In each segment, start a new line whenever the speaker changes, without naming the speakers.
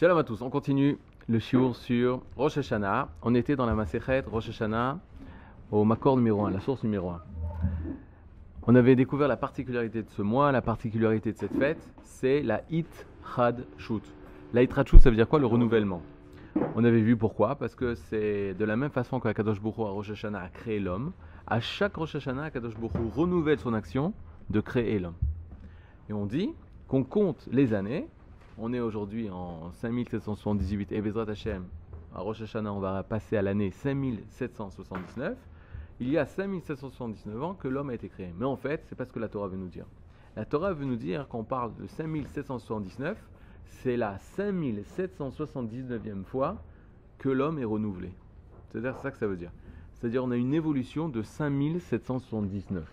Shalom à tous, on continue le shiur sur Rosh Hashanah. On était dans la Masechet Rosh Hashanah au Makor numéro 1, la source numéro 1. On avait découvert la particularité de ce mois, la particularité de cette fête, c'est la It Chad Shut. La It Chad Shut, ça veut dire quoi Le renouvellement? On avait vu pourquoi, parce que c'est de la même façon que Kadosh Baruch Hu à Rosh Hashanah a créé l'homme, à chaque Rosh Hashanah, Kadosh Baruch renouvelle son action de créer l'homme. Et on dit qu'on compte les années, on est aujourd'hui en 5778 et Bezrat Hashem, à Rosh Hashanah, on va passer à l'année 5779. Il y a 5779 ans que l'homme a été créé. Mais en fait, c'est pas ce que la Torah veut nous dire. La Torah veut nous dire qu'on parle de 5779, c'est la 5779e fois que l'homme est renouvelé. C'est-à-dire, c'est ça que ça veut dire. C'est-à-dire, on a une évolution de 5779.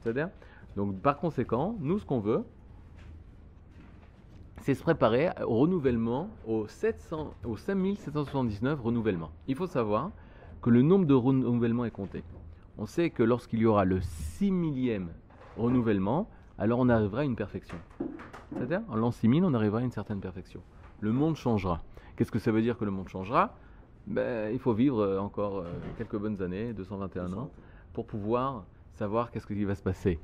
C'est-à-dire, donc par conséquent, nous, ce qu'on veut, c'est se préparer au renouvellement, au, 700, au 5779 renouvellement. Il faut savoir que le nombre de renouvellements est compté. On sait que lorsqu'il y aura le 6 millième renouvellement, alors on arrivera à une perfection. C'est-à-dire, en l'an 6000, on arrivera à une certaine perfection. Le monde changera. Qu'est-ce que ça veut dire que le monde changera? Ben, Il faut vivre encore euh, quelques bonnes années, 221 ans, pour pouvoir savoir qu'est-ce qui va se passer.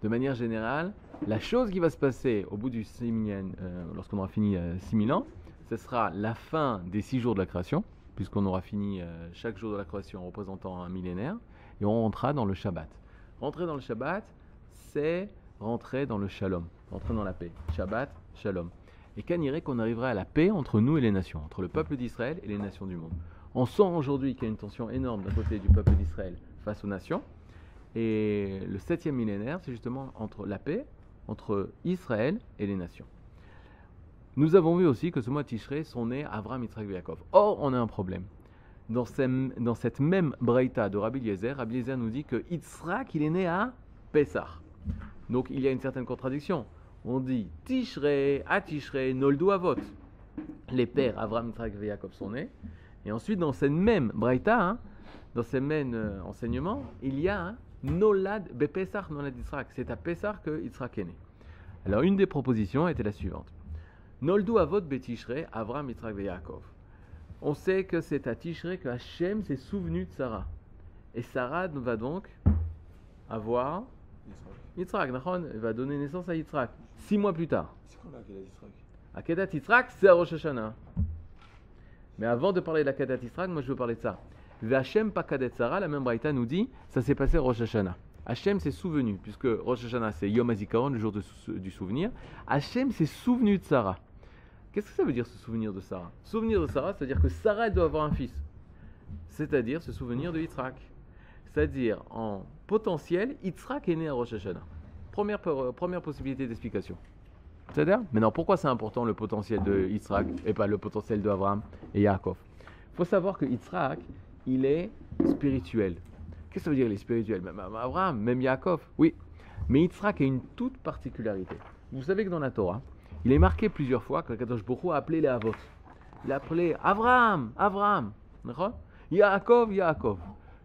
De manière générale, la chose qui va se passer au bout du 6 millième, euh, lorsqu'on aura fini euh, 6000 ans, ce sera la fin des 6 jours de la création, puisqu'on aura fini euh, chaque jour de la création en représentant un millénaire, et on rentrera dans le Shabbat. Rentrer dans le Shabbat, c'est rentrer dans le Shalom, rentrer dans la paix. Shabbat, Shalom. Et qu'anirait qu'on arriverait à la paix entre nous et les nations, entre le peuple d'Israël et les nations du monde? On sent aujourd'hui qu'il y a une tension énorme d'un côté du peuple d'Israël face aux nations, et le septième millénaire, c'est justement entre la paix, entre Israël et les nations. Nous avons vu aussi que ce mois Tishrei sont nés Avram, Yitzhak et Yaakov. Or, on a un problème. Dans, cette même braïta de Rabbi Eliezer, Rabbi Eliezer nous dit que Yitzhak, il est né à Pessah. Donc, il y a une certaine contradiction. On dit Tishrei, à Tishrei, Noldu Avot. Les pères Avram, Yitzhak et Yaakov sont nés. Et ensuite, dans cette même braïta, hein, dans ces mêmes euh, enseignements, il y a Nolad Bepesach Nolad Yitzhak. C'est à Pessah que Yitzhak est né. Alors, une des propositions était la suivante. Noldu Avot Betishrei, Avram, Yitzhak Yaakov. On sait que c'est à Tishrei que Hachem s'est souvenu de Sarah. Et Sarah va donc avoir Yitzhak, Nachon, elle va donner naissance à Yitzhak. Six mois plus tard.
C'est quoi la Kedat Yitzhak?
Yitzhak, c'est à Rosh Hashanah. Mais avant de parler de la Kedat Yitzhak, moi je veux parler de ça. Hachem Pakadet Sarah, la même Braïta nous dit, ça s'est passé à Rosh Hashanah. Hachem s'est souvenu, puisque Rosh Hashanah c'est Yom HaZikaron, le jour du souvenir. Hachem s'est souvenu de Sarah. Qu'est-ce que ça veut dire se souvenir de Sarah? Souvenir de Sarah, c'est-à-dire que Sarah doit avoir un fils. C'est-à-dire se souvenir de Yitzhak. C'est-à-dire en potentiel, Yitzhak est né à Rosh Hashanah. Première, première possibilité d'explication. C'est-à-dire? Maintenant, pourquoi c'est important le potentiel de Yitzhak et pas le potentiel de Abraham et Yaakov? Il faut savoir que Yitzhak, il est spirituel. Qu'est-ce que ça veut dire, il est spirituel? Même Abraham, même Yaakov, oui. Mais Yitzhak a une toute particularité. Vous savez que dans la Torah, il est marqué plusieurs fois que Kadosh Baruch a appelé les Avot. Il a appelé Abraham, Abraham, Yaakov, Yaakov.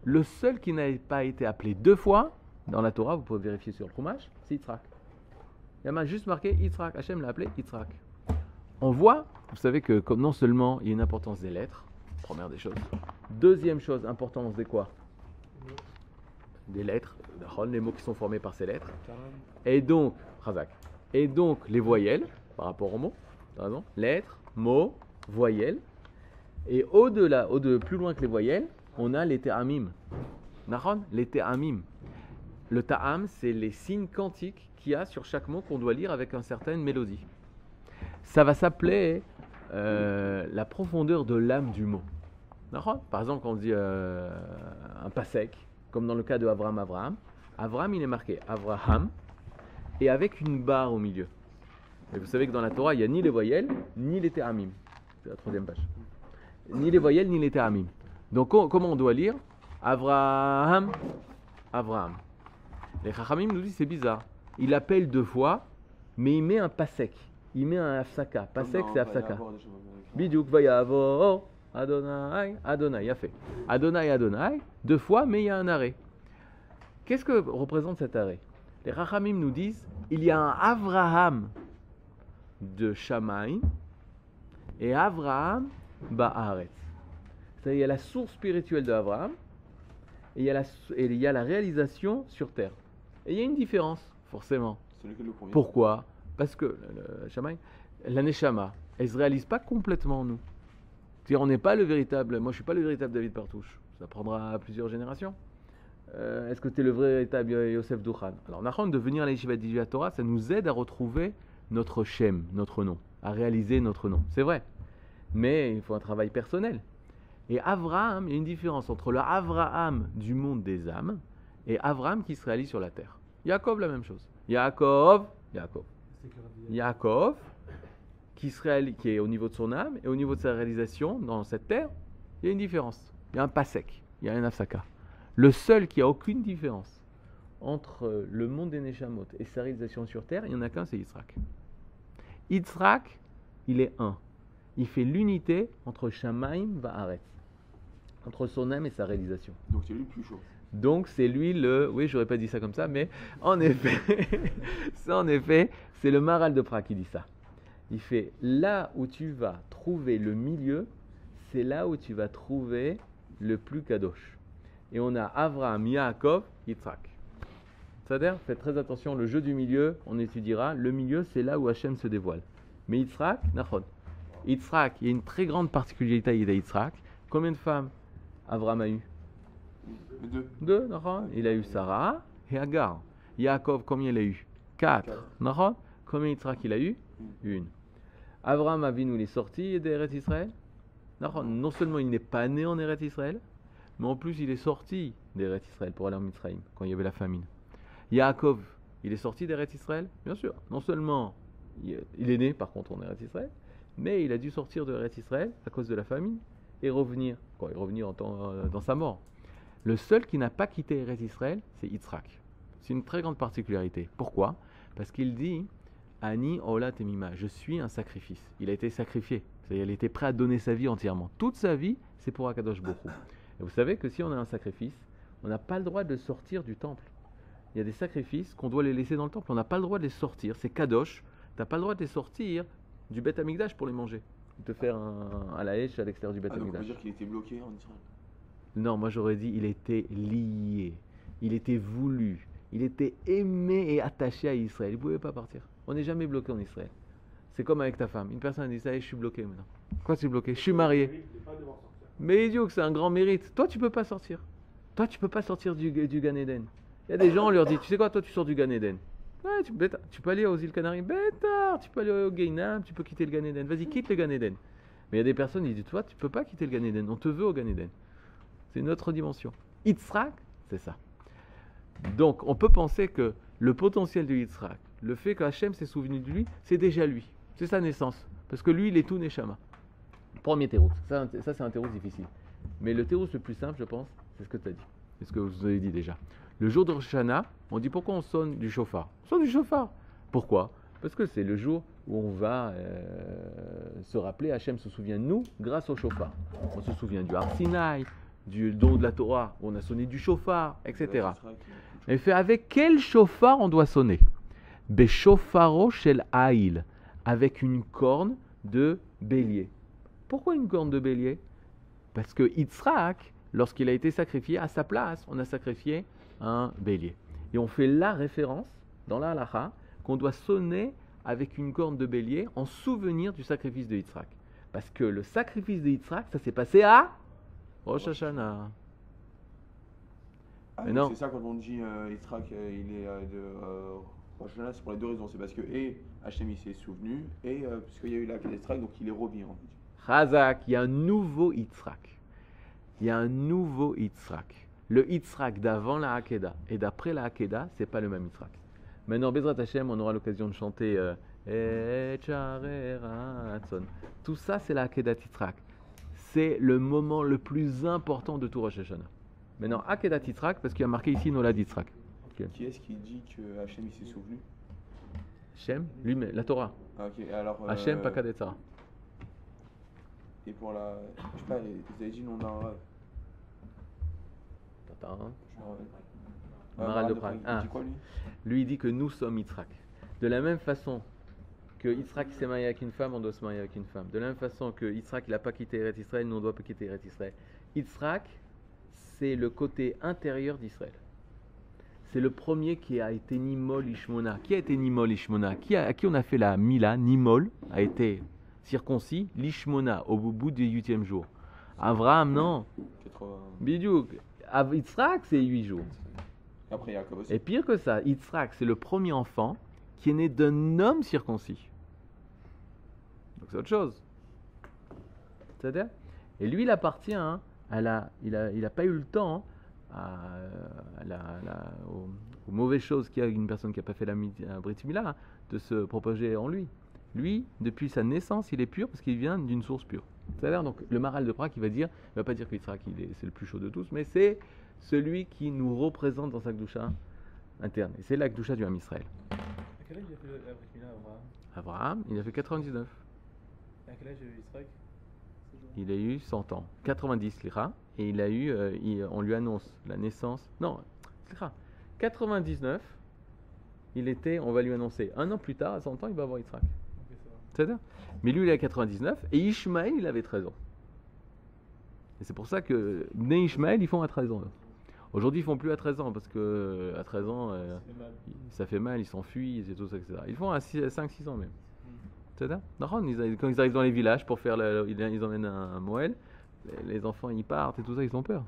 Le seul qui n'a pas été appelé deux fois dans la Torah, vous pouvez vérifier sur le Chumash, c'est Yitzhak. Il a juste marqué Yitzhak. Hachem l'a appelé Yitzhak. On voit, vous savez que comme non seulement il y a une importance des lettres, première des choses. Deuxième chose, importance des quoi? Des lettres, les mots qui sont formés par ces lettres. Et donc. Et donc les voyelles par rapport aux mots, raison, lettres, mots, voyelles. Et au-delà, au plus loin que les voyelles, on a les ta'amim. Nahon, les ta'amim. Le ta'am, c'est les signes quantiques qu'il y a sur chaque mot qu'on doit lire avec une certaine mélodie. Ça va s'appeler euh, la profondeur de l'âme du mot. Par exemple, quand on dit euh, un pasek, comme dans le cas de Abraham Abraham, Abraham, il est marqué Abraham, et avec une barre au milieu. Et vous savez que dans la Torah, il n'y a ni les voyelles, ni les théramim. C'est la troisième page. Ni les voyelles, ni les théramim. Donc co- comment on doit lire? Abraham, Abraham. Les Chachamim nous disent c'est bizarre. Il appelle deux fois, mais il met un pasek. Il met un afsaka. Pasek, c'est afsaka. Bidouk vayavor, Adonai, Adonai, il a fait. Adonai, Adonai, deux fois, mais il y a un arrêt. Qu'est-ce que représente cet arrêt? Les Rachamim nous disent il y a un Avraham de Shamaï et Avraham Ba'aretz. C'est-à-dire, il y a la source spirituelle d'Abraham et il y, a la, et il y a la réalisation sur terre. Et il y a une différence, forcément. Pourquoi? Parce que le, le Shamaï, la Neshama, elle ne se réalise pas complètement en nous. C'est-à-dire, on n'est pas le véritable. Moi, je suis pas le véritable David Partouche. Ça prendra plusieurs générations. Euh, Est-ce que tu es le véritable Yosef Douchan? Alors, Nahon, de venir à l'Yeshiva d'Ijia Torah, ça nous aide à retrouver notre Shem, notre nom, à réaliser notre nom. C'est vrai. Mais il faut un travail personnel. Et Avraham, il y a une différence entre le Avraham du monde des âmes et Avraham qui se réalise sur la terre. Yaakov, la même chose. Yaakov, Yaakov. Yaakov, qui, qui est au niveau de son âme et au niveau de sa réalisation dans cette terre, il y a une différence. Il y a un pasek, il y a un afsaka. Le seul qui a aucune différence entre le monde des Neshamot et sa réalisation sur terre, il n'y en a qu'un, c'est Yitzhak. Yitzhak, il est un. Il fait l'unité entre Shamaim Va'aretz, entre son âme et sa réalisation.
Donc c'est lui le plus chaud.
Donc c'est lui le, oui, j'aurais pas dit ça comme ça, mais en effet, en effet, c'est le Maral de Prague qui dit ça. Il fait là où tu vas trouver le milieu, c'est là où tu vas trouver le plus kadosh. Et on a Avraham, Yaakov, Yitzhak. C'est-à-dire, faites très attention, le jeu du milieu, on étudiera. Le milieu, c'est là où Hachem se dévoile. Mais Yitzhak, Nachon. Yitzhak, il y a une très grande particularité à Yitzhak. Combien de femmes Avraham a eu
deux.
deux, Nahon. Il a eu Sarah et Agar. Yaakov, combien il a eu Quatre.
Quatre.
Nahon. Combien Yitzhak il a eu
Une.
Une. Avraham Avinu, il est sorti d'Eret Israël. Non seulement il n'est pas né en Eret Israël, mais en plus il est sorti d'Eret Israël pour aller en Mitzrayim, quand il y avait la famine. Yaakov, il est sorti d'Eret Israël Bien sûr. Non seulement il il est né par contre en Eret Israël, mais il a dû sortir de Eret Israël à cause de la famine et revenir, quoi, et revenir en temps- euh, dans sa mort. Le seul qui n'a pas quitté Eret Israël, c'est Yitzhak. C'est une très grande particularité. Pourquoi? Parce qu'il dit Ani Ola Temima, je suis un sacrifice. Il a été sacrifié. C'est-à-dire, il était prêt à donner sa vie entièrement. Toute sa vie, c'est pour Akadosh Bokhu. Et vous savez que si on a un sacrifice, on n'a pas le droit de sortir du temple. Il y a des sacrifices qu'on doit les laisser dans le temple. On n'a pas le droit de les sortir. C'est Kadosh. Tu n'as pas le droit de les sortir du Beth Amikdash pour les manger. De faire un, à la hache à l'extérieur du Beth
Ah, donc on peut dire qu'il était bloqué en Israël.
Non, moi j'aurais dit il était lié, il était voulu, il était aimé et attaché à Israël. Il ne pouvait pas partir. On n'est jamais bloqué en Israël. C'est comme avec ta femme. Une personne dit ça y est, je suis bloqué maintenant. Quoi, tu es bloqué? Je suis marié. Mais idiot, que c'est un grand mérite. Toi, tu peux pas sortir. Toi, tu peux pas sortir du, du Gan Eden. Il y a des gens, on leur dit, tu sais quoi, toi, tu sors du Gan Eden. Ouais, tu, bêta- tu peux aller aux îles Canaries. Bêtard, tu peux aller au Gainam, tu peux quitter le Gan Eden. Vas-y, quitte le Gan Eden. Mais il y a des personnes, ils disent, toi, tu peux pas quitter le Gan Eden. On te veut au Gan Eden. C'est une autre dimension. Yitzhak, c'est ça. Donc, on peut penser que le potentiel de Yitzhak, le fait qu'Hachem s'est souvenu de lui, c'est déjà lui. C'est sa naissance. Parce que lui, il est tout Neshama. Premier terreau. Ça, ça, c'est un terreau difficile. Mais le terreau le plus simple, je pense, c'est ce que tu as dit. C'est ce que vous avez dit déjà. Le jour de Rosh Hashanah, on dit pourquoi on sonne du chauffard? On sonne du chauffard. Pourquoi? Parce que c'est le jour où on va euh, se rappeler, Hachem se souvient de nous grâce au chauffard. On se souvient du Har Sinai, du don de la Torah, où on a sonné du chauffard, etc. Et fait avec quel chauffard on doit sonner? Beshofaro shel Aïl, avec une corne de bélier. Pourquoi une corne de bélier? Parce que Yitzhak, lorsqu'il a été sacrifié, à sa place, on a sacrifié un bélier. Et on fait la référence dans la halacha qu'on doit sonner avec une corne de bélier en souvenir du sacrifice de Yitzhak. Parce que le sacrifice de Yitzhak, ça s'est passé à Rosh Hashanah.
Ah. C'est ça quand on dit euh, Yitzhak, euh, il est euh, de Hashanah, c'est pour les deux raisons. C'est parce que et il s'est souvenu et euh, puisqu'il y a eu la Yitzhak, donc il est revenu. en fait.
Chazak, il y a un nouveau Yitzhak. Il y a un nouveau Yitzhak. Le Yitzhak d'avant la Hakeda et d'après la Hakeda, c'est pas le même Yitzhak. Maintenant, Bezrat Hashem, on aura l'occasion de chanter euh. Tout ça, c'est la Hakeda Yitzhak. C'est le moment le plus important de tout Rosh Hashanah. Maintenant, Hakeda Yitzhak, parce qu'il y a marqué ici Nolad Yitzhak.
Qui est-ce qui dit que Hachem il s'est souvenu?
Shem, lui, mais la Torah.
Ah, ok, alors. euh,
Hachem.
Et pour la. Je sais pas, vous avez dit non d'un rêve?
Attends.
Je me rappelle.
Maral de Prague. Ah.
quoi lui?
Lui il dit que nous sommes Yitzhak. De la même façon que Yitzhak s'est marié avec une femme, on doit se marier avec une femme. De la même façon que Yitzhak n'a pas quitté Eretz Israël, nous on doit pas quitter Eretz Israël. Yitzhak, c'est le côté intérieur d'Israël. C'est le premier qui a été Nimol Ishmona. Qui a été Nimol Ishmona qui a, À qui on a fait la Mila Nimol a été circoncis, l'Ishmona, au bout du huitième jour. Abraham, non.
80.
Bidiouk. Yitzhak, c'est huit jours.
Après, Jacob aussi.
Et pire que ça, Yitzhak, c'est le premier enfant qui est né d'un homme circoncis. Donc c'est autre chose. C'est-à-dire? Et lui, il appartient hein, à la. Il n'a il a pas eu le temps hein, à, la, aux, aux mauvaises choses qu'il y a une personne qui n'a pas fait la Brit Mila, hein, de se propager en lui. Lui, depuis sa naissance, il est pur parce qu'il vient d'une source pure. C'est-à-dire, donc, le Maral de Prague, il va dire, il va pas dire qu'Yitzhak, il est- c'est le plus chaud de tous, mais c'est celui qui nous représente dans sa Gdusha interne. Et c'est la Gdusha du Ham Israël.
À quel âge il a fait la Mila, Abraham?
Abraham, il a fait 99.
Et à quel âge Yitzhak?
Il a eu 100 ans. 90, Lira. Et il a eu, euh, il- on lui annonce la naissance. Non, Lira. 99, il était, on va lui annoncer. Un an plus tard, à 100 ans, il va avoir Yitzhak.
Ok, ça va.
C'est-à-dire Mais lui, il a 99. Et Ishmaël, il avait 13 ans. Et c'est pour ça que Né Ishmaël, ils font à 13 ans. Aujourd'hui, ils font plus à 13 ans parce que à 13 ans, euh, ça fait mal, ils s'enfuient, et tout ça, etc. Ils font à 5-6 ans même. Quand ils arrivent dans les villages pour faire, le- ils, emmènent un, Moël, les, enfants ils partent et tout ça, ils ont peur.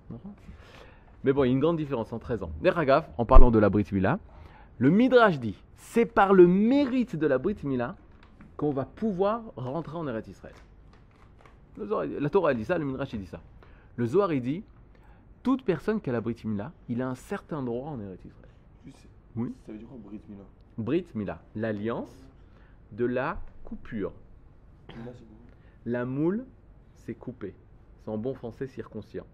Mais bon, il y a une grande différence en 13 ans. Deragaf, en parlant de la Brit Mila, le Midrash dit c'est par le mérite de la Brit Mila qu'on va pouvoir rentrer en Eretz Israël. La Torah elle dit ça, le Midrash il dit ça. Le Zohar il dit toute personne qui a la Brit Mila, il a un certain droit en Eretz Israël.
Juste,
Oui.
Ça veut dire quoi, Brit Mila
Brit Mila, l'alliance de la coupure. La moule, c'est coupé. C'est en bon français circoncient.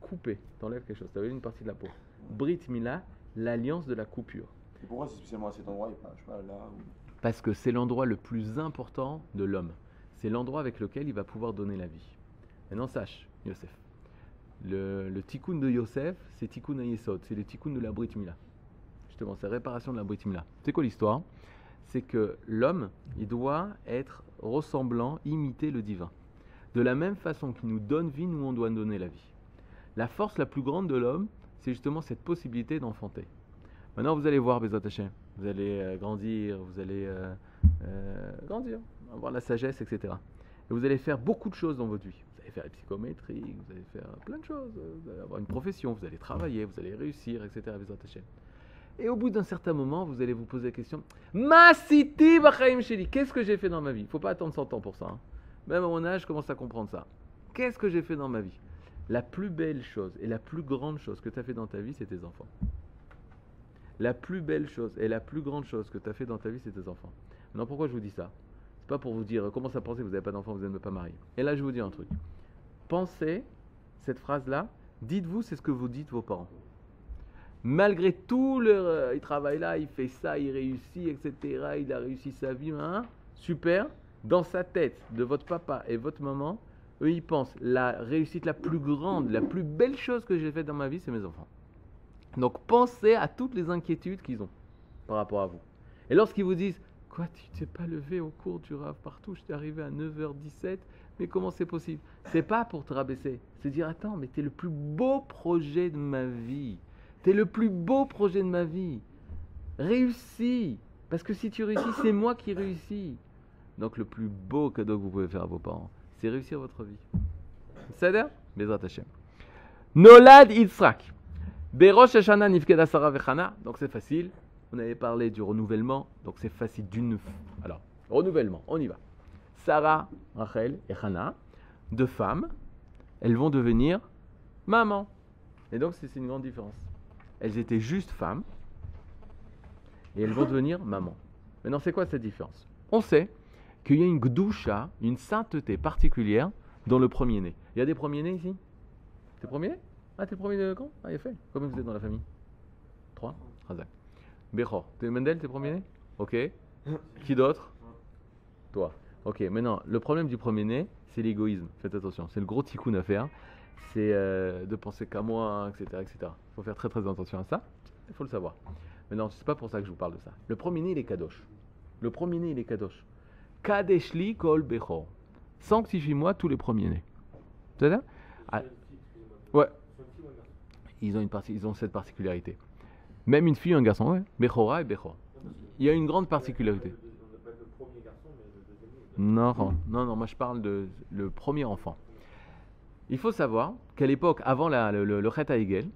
Coupé, t'enlèves quelque chose, t'avais une partie de la peau. Brit Mila, l'alliance de la coupure.
Et pourquoi c'est spécialement à cet endroit et pas, je sais pas, là ou...
Parce que c'est l'endroit le plus important de l'homme. C'est l'endroit avec lequel il va pouvoir donner la vie. Maintenant, sache, Yosef. Le, le tikkun de Yosef, c'est tikkun Yesod, c'est le tikkun de la Brit Mila. Justement, c'est réparation de la Brit Mila. C'est quoi l'histoire? C'est que l'homme, il doit être ressemblant, imiter le divin. De la même façon qu'il nous donne vie, nous on doit donner la vie. La force la plus grande de l'homme, c'est justement cette possibilité d'enfanter. Maintenant, vous allez voir, Bezat Hashem. Vous allez euh, grandir, vous allez euh, euh, grandir, avoir la sagesse, etc. Et vous allez faire beaucoup de choses dans votre vie. Vous allez faire la psychométrie, vous allez faire plein de choses. Vous allez avoir une profession, vous allez travailler, vous allez réussir, etc. Bezat Hashem. Et au bout d'un certain moment, vous allez vous poser la question Ma city b'chaim sheli Qu'est-ce que j'ai fait dans ma vie? Il ne faut pas attendre 100 ans pour ça. hein. Même à mon âge, je commence à comprendre ça. Qu'est-ce que j'ai fait dans ma vie? La plus belle chose et la plus grande chose que tu as fait dans ta vie, c'est tes enfants. La plus belle chose et la plus grande chose que tu as fait dans ta vie, c'est tes enfants. Maintenant, pourquoi je vous dis ça? C'est pas pour vous dire comment ça pensez, vous n'avez pas d'enfants, vous n'êtes pas marié. Et là, je vous dis un truc. Pensez cette phrase-là, dites-vous, c'est ce que vous dites vos parents. Malgré tout euh, il travaille là, il fait ça, il réussit, etc. Il a réussi sa vie, hein, super. Dans sa tête de votre papa et votre maman, eux, ils pensent la réussite la plus grande, la plus belle chose que j'ai faite dans ma vie, c'est mes enfants. Donc pensez à toutes les inquiétudes qu'ils ont par rapport à vous. Et lorsqu'ils vous disent Quoi, tu t'es pas levé au cours du rave partout, je t'ai arrivé à 9h17, mais comment c'est possible? C'est pas pour te rabaisser, c'est dire Attends, mais t'es le plus beau projet de ma vie. T'es le plus beau projet de ma vie. Réussis Parce que si tu réussis, c'est moi qui réussis. Donc le plus beau cadeau que vous pouvez faire à vos parents, c'est réussir votre vie. C'est-à-dire Bezrat Hashem. Nolad Yitzhak. Berosh Hashanah Nifkeda Sarah Vechana. Donc c'est facile. On avait parlé du renouvellement. Donc c'est facile d'une. Alors, renouvellement, on y va. Sarah, Rachel et Hana, deux femmes, elles vont devenir maman. Et donc c'est une grande différence. Elles étaient juste femmes et elles vont devenir maman. Maintenant, c'est quoi cette différence? On sait qu'il y a une gdusha, une sainteté particulière dans le premier-né. Il y a des premiers-nés ici? T'es premier-né Ah, t'es le premier de quand? Ah, il a fait. Combien vous êtes dans la famille? Trois Razak. Bechor. T'es Mendel, t'es premier-né? Ok. Qui d'autre? Toi. Ok, maintenant, le problème du premier-né, c'est l'égoïsme. Faites attention. C'est le gros tikkun à faire. C'est euh, de penser qu'à moi, etc. etc. Il faut faire très très attention à ça. Il faut le savoir. Mais non, c'est pas pour ça que je vous parle de ça. Le premier-né, il est kadosh. Le premier-né, il est kadosh. Kadeshli kol bechor. Sanctifie-moi tous les premiers-nés. C'est ça? Ah, Ouais. Ils ont, une partie, ils ont cette particularité. Même une fille ou un garçon, ouais. Bechora et Bechor. Il y a une grande particularité. Non, non, non, moi je parle de le premier enfant. Il faut savoir qu'à l'époque, avant le, le, le Chet Ha'egel,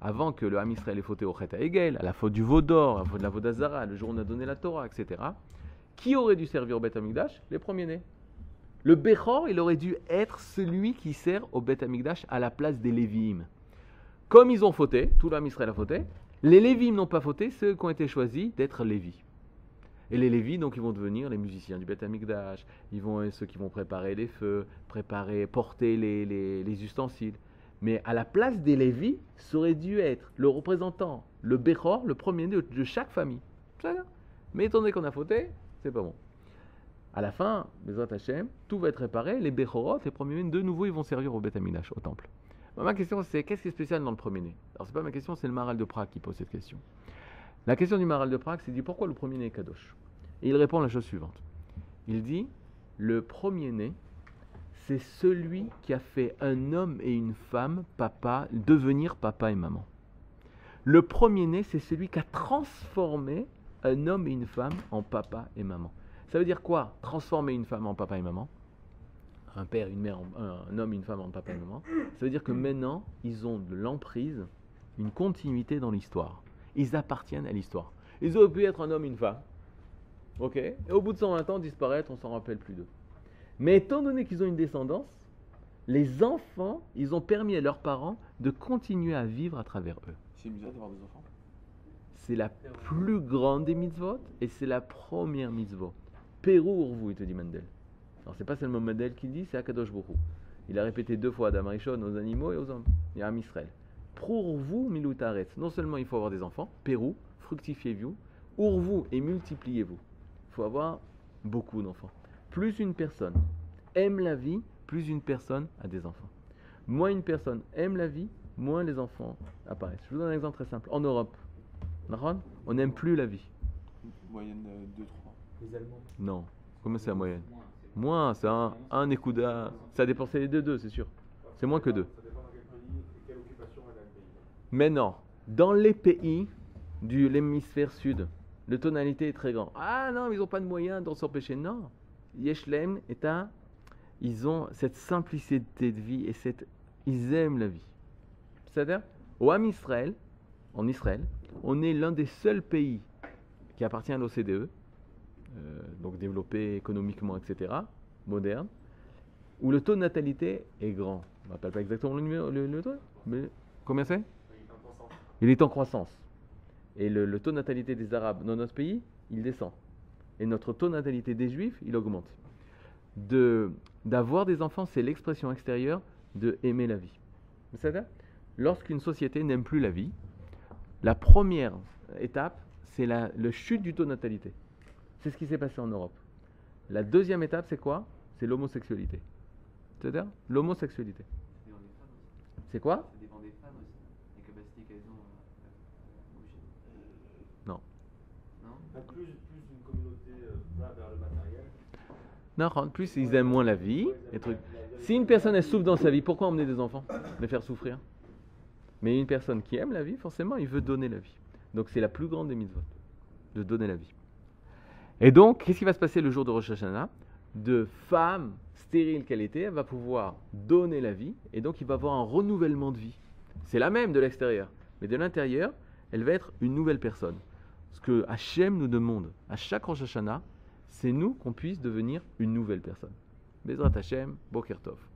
avant que le Ham Israël ait fauté au Chet Ha'egel, à la faute du veau d'or, à la faute de la Vodazara, le jour où on a donné la Torah, etc., qui aurait dû servir au Beth Amikdash Les premiers-nés. Le Bechor, il aurait dû être celui qui sert au Beth Amikdash à la place des Lévim. Comme ils ont fauté, tout le Ham Israël a fauté, les Lévim n'ont pas fauté, ceux qui ont été choisis d'être Lévis. Et les Lévis, donc, ils vont devenir les musiciens du Beth Amikdash, ils vont être ceux qui vont préparer les feux, préparer, porter les, les- les ustensiles. Mais à la place des Lévis, ça aurait dû être le représentant, le Bechor, le premier de, de chaque famille. Mais étant donné qu'on a fauté, c'est pas bon. À la fin, Bezrat Hashem, tout va être réparé, les Bechorot, les premiers de nouveau, ils vont servir au Beth Amikdash, au temple. Ma question, c'est qu'est-ce qui est spécial dans le premier-né? Alors, c'est pas ma question, c'est le Maral de Prague qui pose cette question. La question du Maral de Prague, c'est dit pourquoi le premier-né est Kadosh? Et il répond la chose suivante. Il dit le premier-né, c'est celui qui a fait un homme et une femme, papa, devenir papa et maman. Le premier-né, c'est celui qui a transformé un homme et une femme en papa et maman. Ça veut dire quoi Transformer une femme en papa et maman? Un père, une mère, un homme, une femme en papa et maman. Ça veut dire que maintenant, ils ont de l'emprise, une continuité dans l'histoire. Ils appartiennent à l'histoire. Ils auraient pu être un homme et une femme. Ok? Et au bout de 120 ans, disparaître, on s'en rappelle plus d'eux. Mais étant donné qu'ils ont une descendance, les enfants, ils ont permis à leurs parents de continuer à vivre à travers eux.
C'est une d'avoir des enfants.
C'est la plus grande des mitzvot et c'est la première mitzvot. Pérou vous, il te dit Mendel. Alors c'est pas seulement Mendel qui dit, c'est Akadosh Hu. Il a répété deux fois Adam Rishon aux animaux et aux hommes. Il y a un Israël. Pour vous, milutaret. Non seulement il faut avoir des enfants, Pérou, fructifiez-vous, vous et multipliez-vous. Il faut avoir beaucoup d'enfants. Plus une personne aime la vie, plus une personne a des enfants. Moins une personne aime la vie, moins les enfants apparaissent. Je vous donne un exemple très simple. En Europe, on n'aime plus la vie.
Moyenne euh, 2-3.
Les Allemands.
Non. Comment c'est la moyenne Moins, c'est un, un écouda. Ça dépend, c'est les deux, deux, c'est sûr. C'est moins que deux. Mais non, dans les pays de l'hémisphère sud, le tonalité est très grand. Ah non, ils n'ont pas de moyens d'en s'empêcher. Non. Yeshlem est un. Ils ont cette simplicité de vie et cette. Ils aiment la vie. C'est-à-dire, au Ham Israël, en Israël, on est l'un des seuls pays qui appartient à l'OCDE, euh, donc développé économiquement, etc., moderne, où le taux de natalité est grand. On ne rappelle pas exactement le numéro, le taux, mais combien c'est? Il est en croissance. Et le, taux de natalité des Arabes dans notre pays, il descend. Et notre taux de natalité des Juifs, il augmente. D'avoir des enfants, c'est l'expression extérieure de aimer la vie. C'est-à-dire, lorsqu'une société n'aime plus la vie, la première étape, c'est la le chute du taux de natalité. C'est ce qui s'est passé en Europe. La deuxième étape, c'est quoi? C'est l'homosexualité. C'est-à-dire l'homosexualité. C'est quoi
Ça dépend des femmes aussi, les capacités qu'elles ont à bouger.
Non.
Non
Plus, plus une communauté euh, va vers le matériel.
Non, en plus ils aiment moins la vie. Et trucs. Si une personne elle souffre dans sa vie, pourquoi emmener des enfants Les faire souffrir? Mais une personne qui aime la vie, forcément, il veut donner la vie. Donc c'est la plus grande des mitzvot, de donner la vie. Et donc, qu'est-ce qui va se passer le jour de Rosh Hashanah? De femme stérile qu'elle était, elle va pouvoir donner la vie, et donc il va avoir un renouvellement de vie. C'est la même de l'extérieur, mais de l'intérieur, elle va être une nouvelle personne. Ce que Hachem nous demande à chaque Rosh Hashanah, c'est nous qu'on puisse devenir une nouvelle personne. Bezrat Hachem, Boker Tov.